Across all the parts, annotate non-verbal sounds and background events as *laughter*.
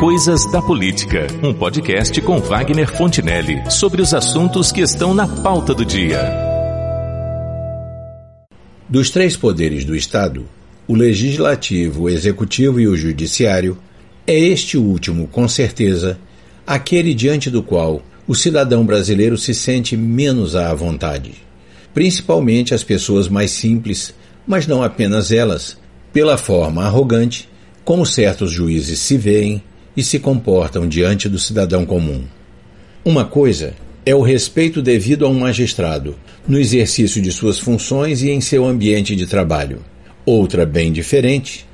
Coisas da Política, um podcast com Wagner Fontinelli sobre os assuntos que estão na pauta do dia. Dos três poderes do Estado, o legislativo, o executivo e o judiciário, é este último, com certeza, aquele diante do qual o cidadão brasileiro se sente menos à vontade. Principalmente as pessoas mais simples, mas não apenas elas, pela forma arrogante como certos juízes se veem e se comportam diante do cidadão comum. Uma coisa é o respeito devido a um magistrado no exercício de suas funções e em seu ambiente de trabalho. Outra, bem diferente,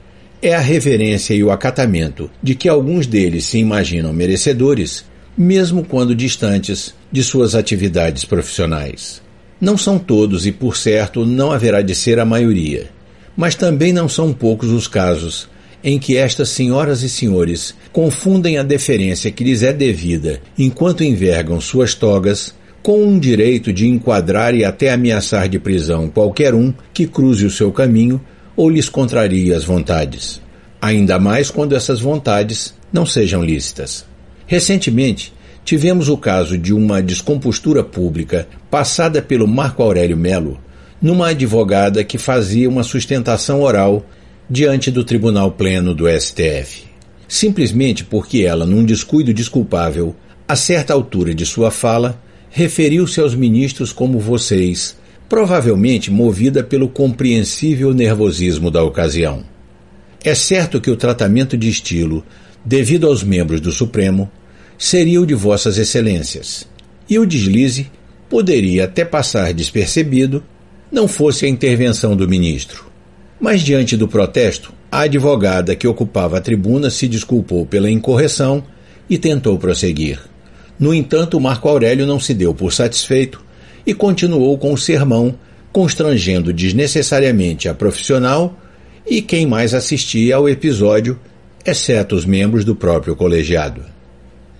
é a reverência e o acatamento de que alguns deles se imaginam merecedores, mesmo quando distantes de suas atividades profissionais. Não são todos e, por certo, não haverá de ser a maioria, mas também não são poucos os casos em que estas senhoras e senhores confundem a deferência que lhes é devida enquanto envergam suas togas com um direito de enquadrar e até ameaçar de prisão qualquer um que cruze o seu caminho ou lhes contrarie as vontades. Ainda mais quando essas vontades não sejam lícitas. Recentemente, tivemos o caso de uma descompostura pública passada pelo Marco Aurélio Melo numa advogada que fazia uma sustentação oral diante do Tribunal Pleno do STF. Simplesmente porque ela, num descuido desculpável, a certa altura de sua fala, referiu-se aos ministros como vocês, provavelmente movida pelo compreensível nervosismo da ocasião. É certo que o tratamento de estilo, devido aos membros do Supremo, seria o de Vossas Excelências, e o deslize poderia até passar despercebido, não fosse a intervenção do ministro. Mas diante do protesto, a advogada que ocupava a tribuna se desculpou pela incorreção e tentou prosseguir. No entanto, Marco Aurélio não se deu por satisfeito e continuou com o sermão, constrangendo desnecessariamente a profissional e quem mais assistia ao episódio, exceto os membros do próprio colegiado.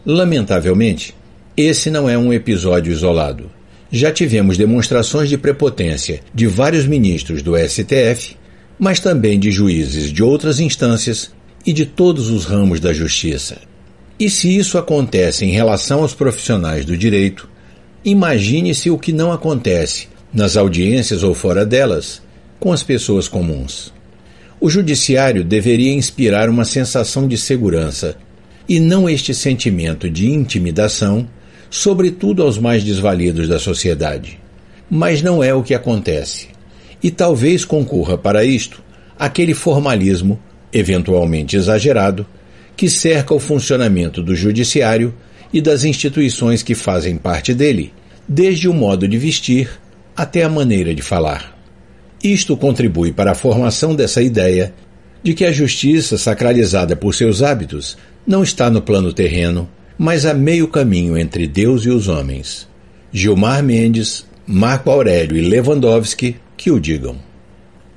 Lamentavelmente, esse não é um episódio isolado. Já tivemos demonstrações de prepotência de vários ministros do STF mas também de juízes de outras instâncias e de todos os ramos da justiça. E se isso acontece em relação aos profissionais do direito, imagine-se o que não acontece nas audiências ou fora delas com as pessoas comuns. O judiciário deveria inspirar uma sensação de segurança e não este sentimento de intimidação, sobretudo aos mais desvalidos da sociedade. Mas não é o que acontece e talvez concorra para isto aquele formalismo, eventualmente exagerado, que cerca o funcionamento do judiciário e das instituições que fazem parte dele, desde o modo de vestir até a maneira de falar. Isto contribui para a formação dessa ideia de que a justiça, sacralizada por seus hábitos, não está no plano terreno, mas a meio caminho entre Deus e os homens. Gilmar Mendes, Marco Aurélio e Lewandowski que o digam.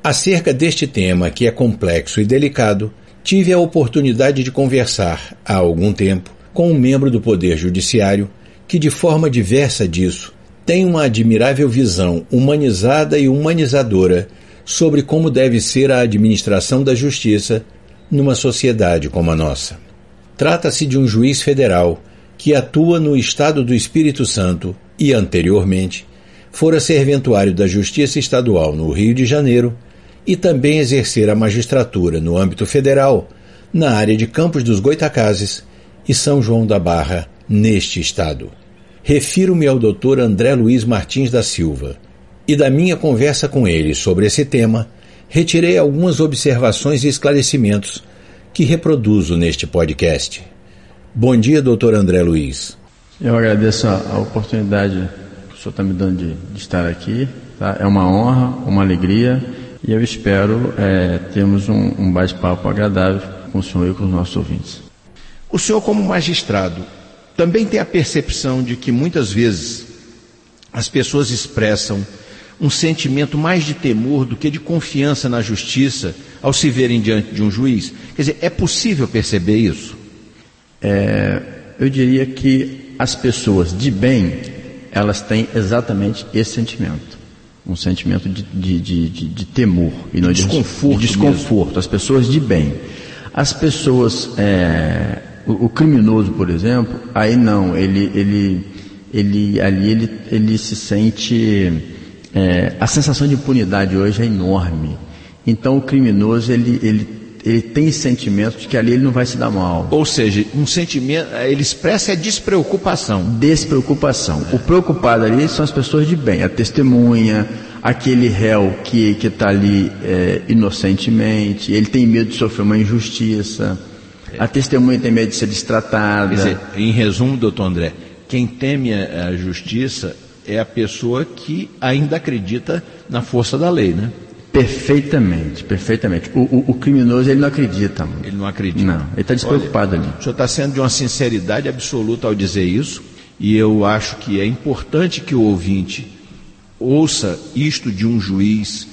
Acerca deste tema, que é complexo e delicado, tive a oportunidade de conversar, há algum tempo, com um membro do Poder Judiciário que, de forma diversa disso, tem uma admirável visão humanizada e humanizadora sobre como deve ser a administração da justiça numa sociedade como a nossa. Trata-se de um juiz federal que atua no estado do Espírito Santo e, anteriormente, fora serventuário da Justiça Estadual no Rio de Janeiro e também exercer a magistratura no âmbito federal na área de Campos dos Goitacazes e São João da Barra, neste estado. Refiro-me ao Dr. André Luiz Martins da Silva e da minha conversa com ele sobre esse tema, retirei algumas observações e esclarecimentos que reproduzo neste podcast. Bom dia, Dr. André Luiz. Eu agradeço a, oportunidade senhor está me dando de, de, estar aqui. Tá? É uma honra, uma alegria e eu espero é, termos um, um bate-papo agradável com o senhor e com os nossos ouvintes. O senhor, como magistrado, também tem a percepção de que muitas vezes as pessoas expressam um sentimento mais de temor do que de confiança na justiça ao se verem diante de um juiz? Quer dizer, é possível perceber isso? É, eu diria que as pessoas de bem elas têm exatamente esse sentimento. Um sentimento de, de, de, de, de temor e não de desconforto. De desconforto. As pessoas de bem. As pessoas, é, O, o, criminoso, por exemplo, aí não, ele, ele, ele ali ele, ele se sente. É, a sensação de impunidade hoje é enorme. Então o criminoso ele, ele ele tem sentimento de que ali ele não vai se dar mal. Ou seja, um sentimento, ele expressa a despreocupação. Despreocupação. É. O preocupado ali são as pessoas de bem, a testemunha, aquele réu que está ali é, inocentemente, ele tem medo de sofrer uma injustiça, é. a testemunha tem medo de ser destratada. Quer dizer, em resumo, doutor André, quem teme a justiça é a pessoa que ainda acredita na força da lei, né? Perfeitamente, perfeitamente. O, o, o, criminoso ele não acredita. Ele não acredita. Não, ele está despreocupado Olha, ali. O senhor está sendo de uma sinceridade absoluta ao dizer isso, e eu acho que é importante que o ouvinte ouça isto de um juiz,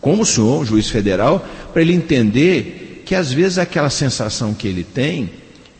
como o senhor, um juiz federal, para ele entender que às vezes aquela sensação que ele tem,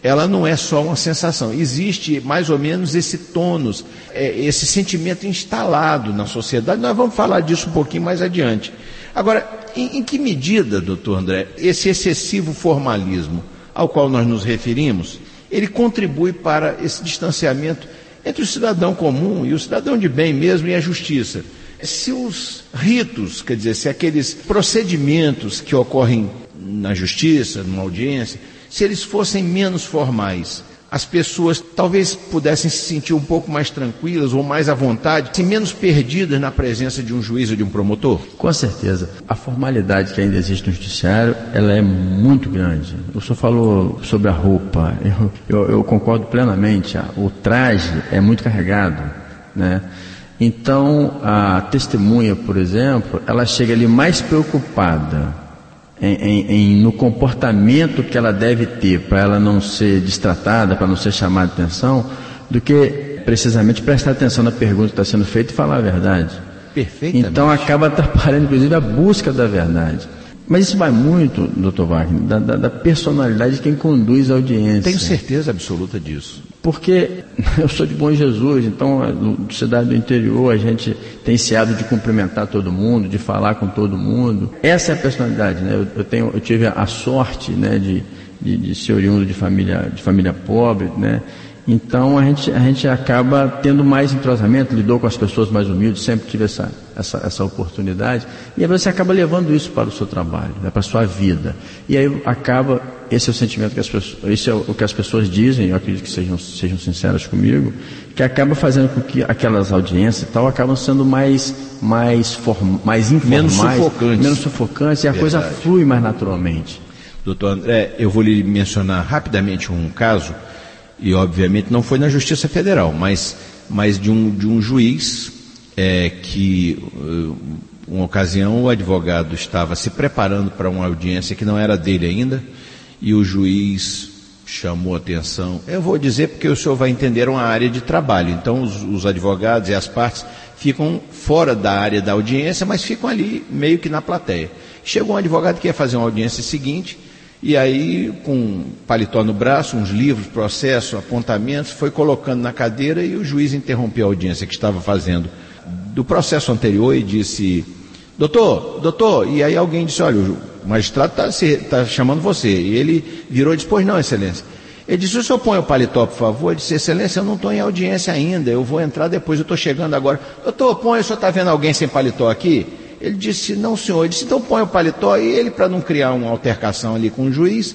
ela não é só uma sensação. Existe mais ou menos esse tônus, é, esse sentimento instalado na sociedade. Nós vamos falar disso um pouquinho mais adiante. Agora, em, em que medida, doutor André, esse excessivo formalismo ao qual nós nos referimos, ele contribui para esse distanciamento entre o cidadão comum e o cidadão de bem mesmo e a justiça? Se os ritos, quer dizer, se aqueles procedimentos que ocorrem na justiça, numa audiência, se eles fossem menos formais, as pessoas talvez pudessem se sentir um pouco mais tranquilas ou mais à vontade, se menos perdidas na presença de um juiz ou de um promotor? Com certeza. A formalidade que ainda existe no judiciário, ela é muito grande. O senhor falou sobre a roupa. Eu, eu, eu concordo plenamente. O traje é muito carregado, né? Então, a testemunha, por exemplo, ela chega ali mais preocupada em, em, em, no comportamento que ela deve ter para ela não ser distratada, para não ser chamada de atenção, do que precisamente prestar atenção na pergunta que está sendo feita e falar a verdade. Então acaba atrapalhando, inclusive, a busca da verdade. Mas isso vai muito, doutor Wagner, da, da, da, personalidade de quem conduz a audiência. Tenho certeza absoluta disso. Porque *laughs* eu sou de Bom Jesus, então, no cidade do interior, a gente tem esse hábito de cumprimentar todo mundo, de falar com todo mundo. Essa é a personalidade, né? Eu, eu tenho, eu tive a sorte, né, de, de, de ser oriundo de família, de família pobre, né? Então a gente, a gente acaba tendo mais entrosamento, lidou com as pessoas mais humildes, sempre tive essa, essa, essa oportunidade, e aí você acaba levando isso para o seu trabalho, né, para a sua vida. E aí acaba, esse é o sentimento que as pessoas, esse é o que as pessoas dizem, eu acredito que sejam, sejam sinceras comigo, que acaba fazendo com que aquelas audiências e tal acabam sendo mais, mais, form, mais informais, menos sufocantes, menos sufocantes e a Verdade. coisa flui mais naturalmente. Doutor André, eu vou lhe mencionar rapidamente um caso e obviamente não foi na Justiça Federal, mas, mas de, um, de um juiz é, que, uh, uma ocasião, o advogado estava se preparando para uma audiência que não era dele ainda, e o juiz chamou atenção. Eu vou dizer porque o senhor vai entender uma área de trabalho, então os, os advogados e as partes ficam fora da área da audiência, mas ficam ali meio que na plateia. Chegou um advogado que ia fazer uma audiência seguinte e aí, com paletó no braço, uns livros, processo, apontamentos, foi colocando na cadeira e o juiz interrompeu a audiência que estava fazendo do processo anterior e disse: Doutor, doutor, e aí alguém disse: Olha, o magistrado está tá chamando você. E ele virou e disse: Pois não, Excelência. Ele disse: O senhor põe o paletó, por favor? Ele disse: Excelência, eu não estou em audiência ainda, eu vou entrar depois, eu estou chegando agora. Doutor, põe, o senhor está vendo alguém sem paletó aqui? Ele disse, não senhor, ele disse, então põe o paletó e ele, para não criar uma altercação ali com o juiz,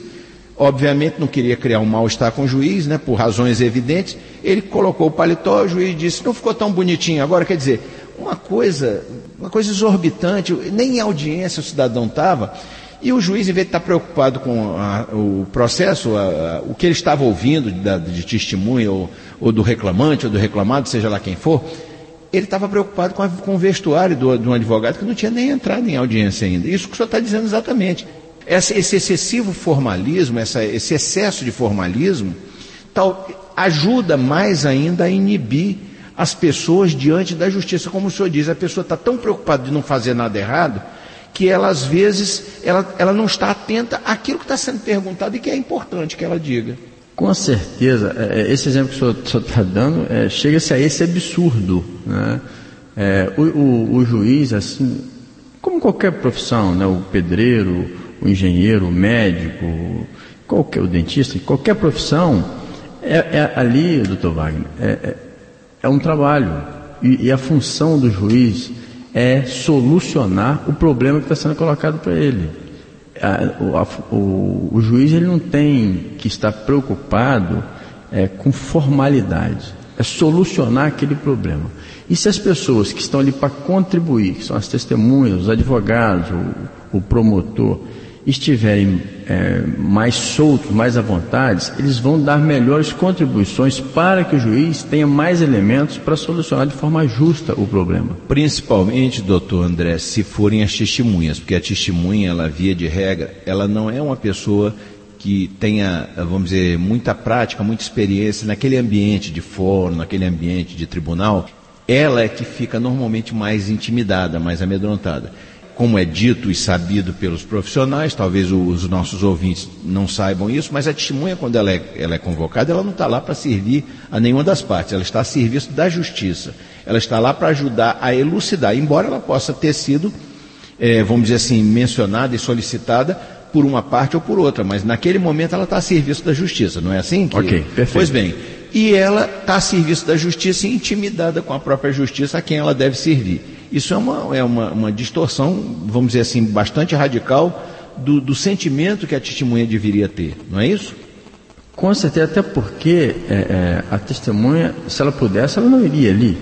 obviamente não queria criar um mal-estar com o juiz, né, por razões evidentes, ele colocou o paletó, o juiz disse, não ficou tão bonitinho agora, quer dizer, uma coisa, uma coisa exorbitante, nem em audiência o cidadão estava, e o juiz, em vez de estar preocupado com a, o processo, a, a, o que ele estava ouvindo de, de testemunha, ou, ou, do reclamante, ou do reclamado, seja lá quem for, ele estava preocupado com, com o vestuário do, de um advogado que não tinha nem entrado em audiência ainda. Isso que o senhor está dizendo exatamente. Esse, excessivo formalismo, esse excesso de formalismo, tal, ajuda mais ainda a inibir as pessoas diante da justiça. Como o senhor diz, a pessoa está tão preocupada de não fazer nada errado que ela, às vezes, ela, ela não está atenta àquilo que está sendo perguntado e que é importante que ela diga. Com certeza, é, é, esse exemplo que o senhor está dando é, chega-se a esse absurdo. Né? É, o, o, o, juiz, assim, como qualquer profissão, né? o pedreiro, o engenheiro, o médico, qualquer o dentista, qualquer profissão, é, é ali, doutor Wagner, é, é, é um trabalho. E, e, a função do juiz é solucionar o problema que está sendo colocado para ele. A, o, a, o, o, juiz ele não tem que estar preocupado é, com formalidade, é solucionar aquele problema. E se as pessoas que estão ali para contribuir, que são as testemunhas, os advogados, o, o promotor, estiverem é, mais soltos, mais à vontade, eles vão dar melhores contribuições para que o juiz tenha mais elementos para solucionar de forma justa o problema. Principalmente, doutor André, se forem as testemunhas, porque a testemunha, ela via de regra, ela não é uma pessoa que tenha, vamos dizer, muita prática, muita experiência naquele ambiente de fórum, naquele ambiente de tribunal, ela é que fica normalmente mais intimidada, mais amedrontada como é dito e sabido pelos profissionais, talvez os nossos ouvintes não saibam isso, mas a testemunha, quando ela é, ela é convocada, ela não está lá para servir a nenhuma das partes, ela está a serviço da justiça, ela está lá para ajudar a elucidar, embora ela possa ter sido, é, vamos dizer assim, mencionada e solicitada por uma parte ou por outra, mas naquele momento ela está a serviço da justiça, não é assim? Que... Ok, perfeito. Pois bem, e ela está a serviço da justiça e intimidada com a própria justiça a quem ela deve servir. Isso é uma, é uma, uma distorção, vamos dizer assim, bastante radical do, do, sentimento que a testemunha deveria ter, não é isso? Com certeza, até porque é, é, a testemunha, se ela pudesse, ela não iria ali.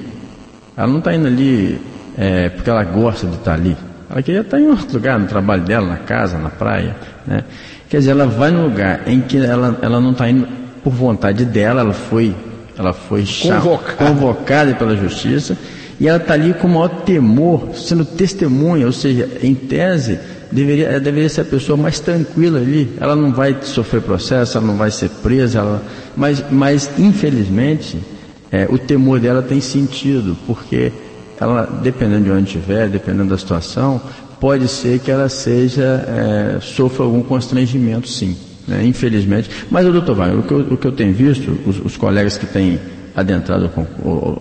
Ela não está indo ali é, porque ela gosta de estar ali. Ela queria estar em outro lugar, no trabalho dela, na casa, na praia. Né? Quer dizer, ela vai no lugar em que ela, ela não está indo por vontade dela, ela foi, ela foi convocada. convocada pela justiça e ela está ali com o maior temor, sendo testemunha, ou seja, em tese, deveria, deveria ser a pessoa mais tranquila ali. Ela não vai sofrer processo, ela não vai ser presa, ela, mas, mas infelizmente é, o temor dela tem sentido, porque ela, dependendo de onde estiver, dependendo da situação, pode ser que ela seja, é, sofra algum constrangimento sim. Né, infelizmente. Mas, doutor Wagner, o que eu, o que eu tenho visto, os, os colegas que têm adentrado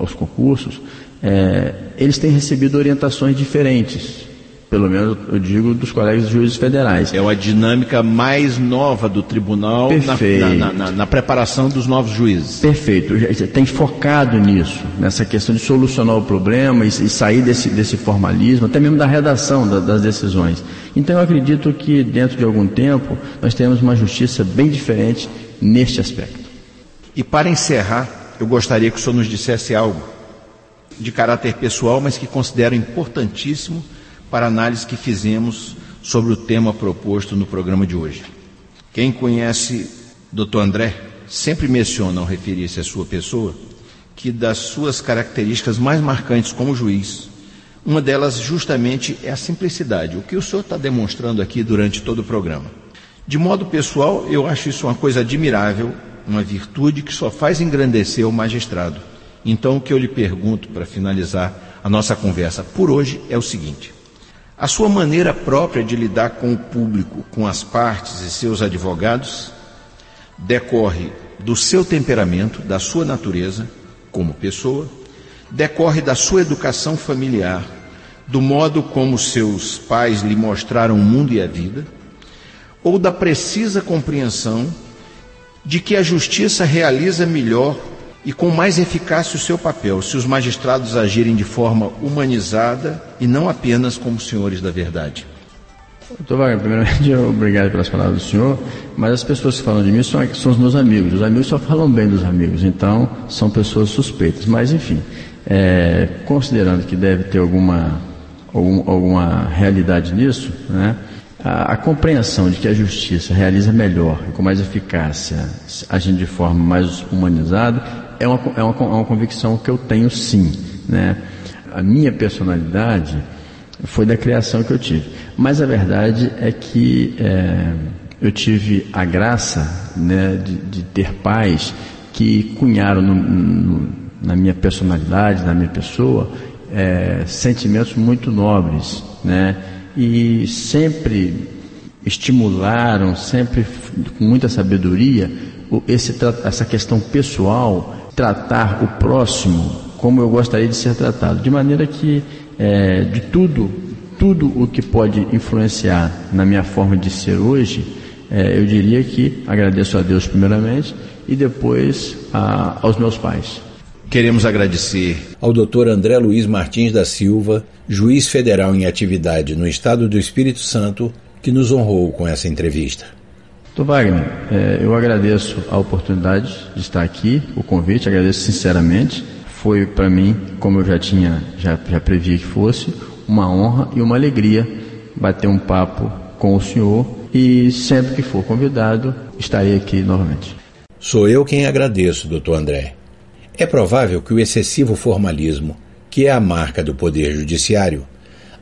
aos concursos, é, eles têm recebido orientações diferentes, pelo menos eu digo dos colegas juízes federais. É uma dinâmica mais nova do tribunal na, na, na, na, preparação dos novos juízes. Perfeito, tem focado nisso, nessa questão de solucionar o problema e, e sair desse, desse, formalismo, até mesmo da redação da, das decisões. Então eu acredito que dentro de algum tempo nós temos uma justiça bem diferente neste aspecto. E para encerrar, eu gostaria que o senhor nos dissesse algo de caráter pessoal, mas que considero importantíssimo para a análise que fizemos sobre o tema proposto no programa de hoje. Quem conhece Dr. André sempre menciona ao referir-se à sua pessoa que das suas características mais marcantes como juiz, uma delas justamente é a simplicidade, o que o senhor está demonstrando aqui durante todo o programa. De modo pessoal, eu acho isso uma coisa admirável, uma virtude que só faz engrandecer o magistrado então, o que eu lhe pergunto para finalizar a nossa conversa por hoje é o seguinte: a sua maneira própria de lidar com o público, com as partes e seus advogados, decorre do seu temperamento, da sua natureza como pessoa, decorre da sua educação familiar, do modo como seus pais lhe mostraram o mundo e a vida, ou da precisa compreensão de que a justiça realiza melhor e com mais eficácia o seu papel, se os magistrados agirem de forma humanizada e não apenas como senhores da verdade. Doutor Wagner, primeiramente, obrigado pelas palavras do senhor, mas as pessoas que falam de mim são, são os meus amigos. Os amigos só falam bem dos amigos, então são pessoas suspeitas. Mas, enfim, é, considerando que deve ter alguma, algum, alguma realidade nisso, né, a, a, compreensão de que a justiça realiza melhor e com mais eficácia, agindo de forma mais humanizada, é uma, é uma, é uma convicção que eu tenho sim. Né? A minha personalidade foi da criação que eu tive. Mas a verdade é que é, eu tive a graça né, de, de, ter pais que cunharam no, no, na minha personalidade, na minha pessoa, é, sentimentos muito nobres, né? E sempre estimularam, sempre com muita sabedoria, esse, essa questão pessoal tratar o próximo como eu gostaria de ser tratado, de maneira que é, de tudo, tudo o que pode influenciar na minha forma de ser hoje, é, eu diria que agradeço a Deus primeiramente e depois a, aos meus pais. Queremos agradecer ao Dr. André Luiz Martins da Silva, juiz federal em atividade no Estado do Espírito Santo, que nos honrou com essa entrevista. Doutor Wagner, é, eu agradeço a oportunidade de estar aqui, o convite, agradeço sinceramente. Foi para mim, como eu já tinha, já, já previa que fosse, uma honra e uma alegria bater um papo com o senhor e sempre que for convidado, estarei aqui novamente. Sou eu quem agradeço, doutor André. É provável que o excessivo formalismo, que é a marca do Poder Judiciário,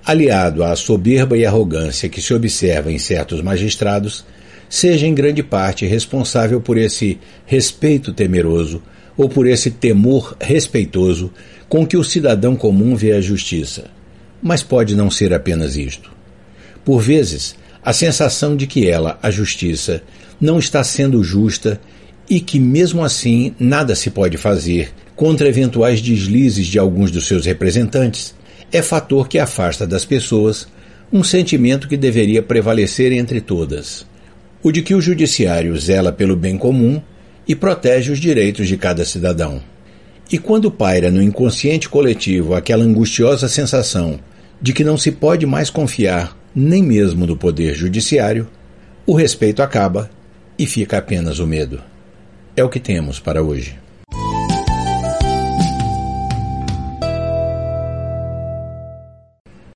aliado à soberba e arrogância que se observa em certos magistrados, seja em grande parte responsável por esse respeito temeroso ou por esse temor respeitoso com que o cidadão comum vê a justiça. Mas pode não ser apenas isto. Por vezes, a sensação de que ela, a justiça, não está sendo justa e que, mesmo assim, nada se pode fazer contra eventuais deslizes de alguns dos seus representantes, é fator que afasta das pessoas um sentimento que deveria prevalecer entre todas: o de que o judiciário zela pelo bem comum e protege os direitos de cada cidadão. E quando paira no inconsciente coletivo aquela angustiosa sensação de que não se pode mais confiar nem mesmo no poder judiciário, o respeito acaba e fica apenas o medo. É o que temos para hoje.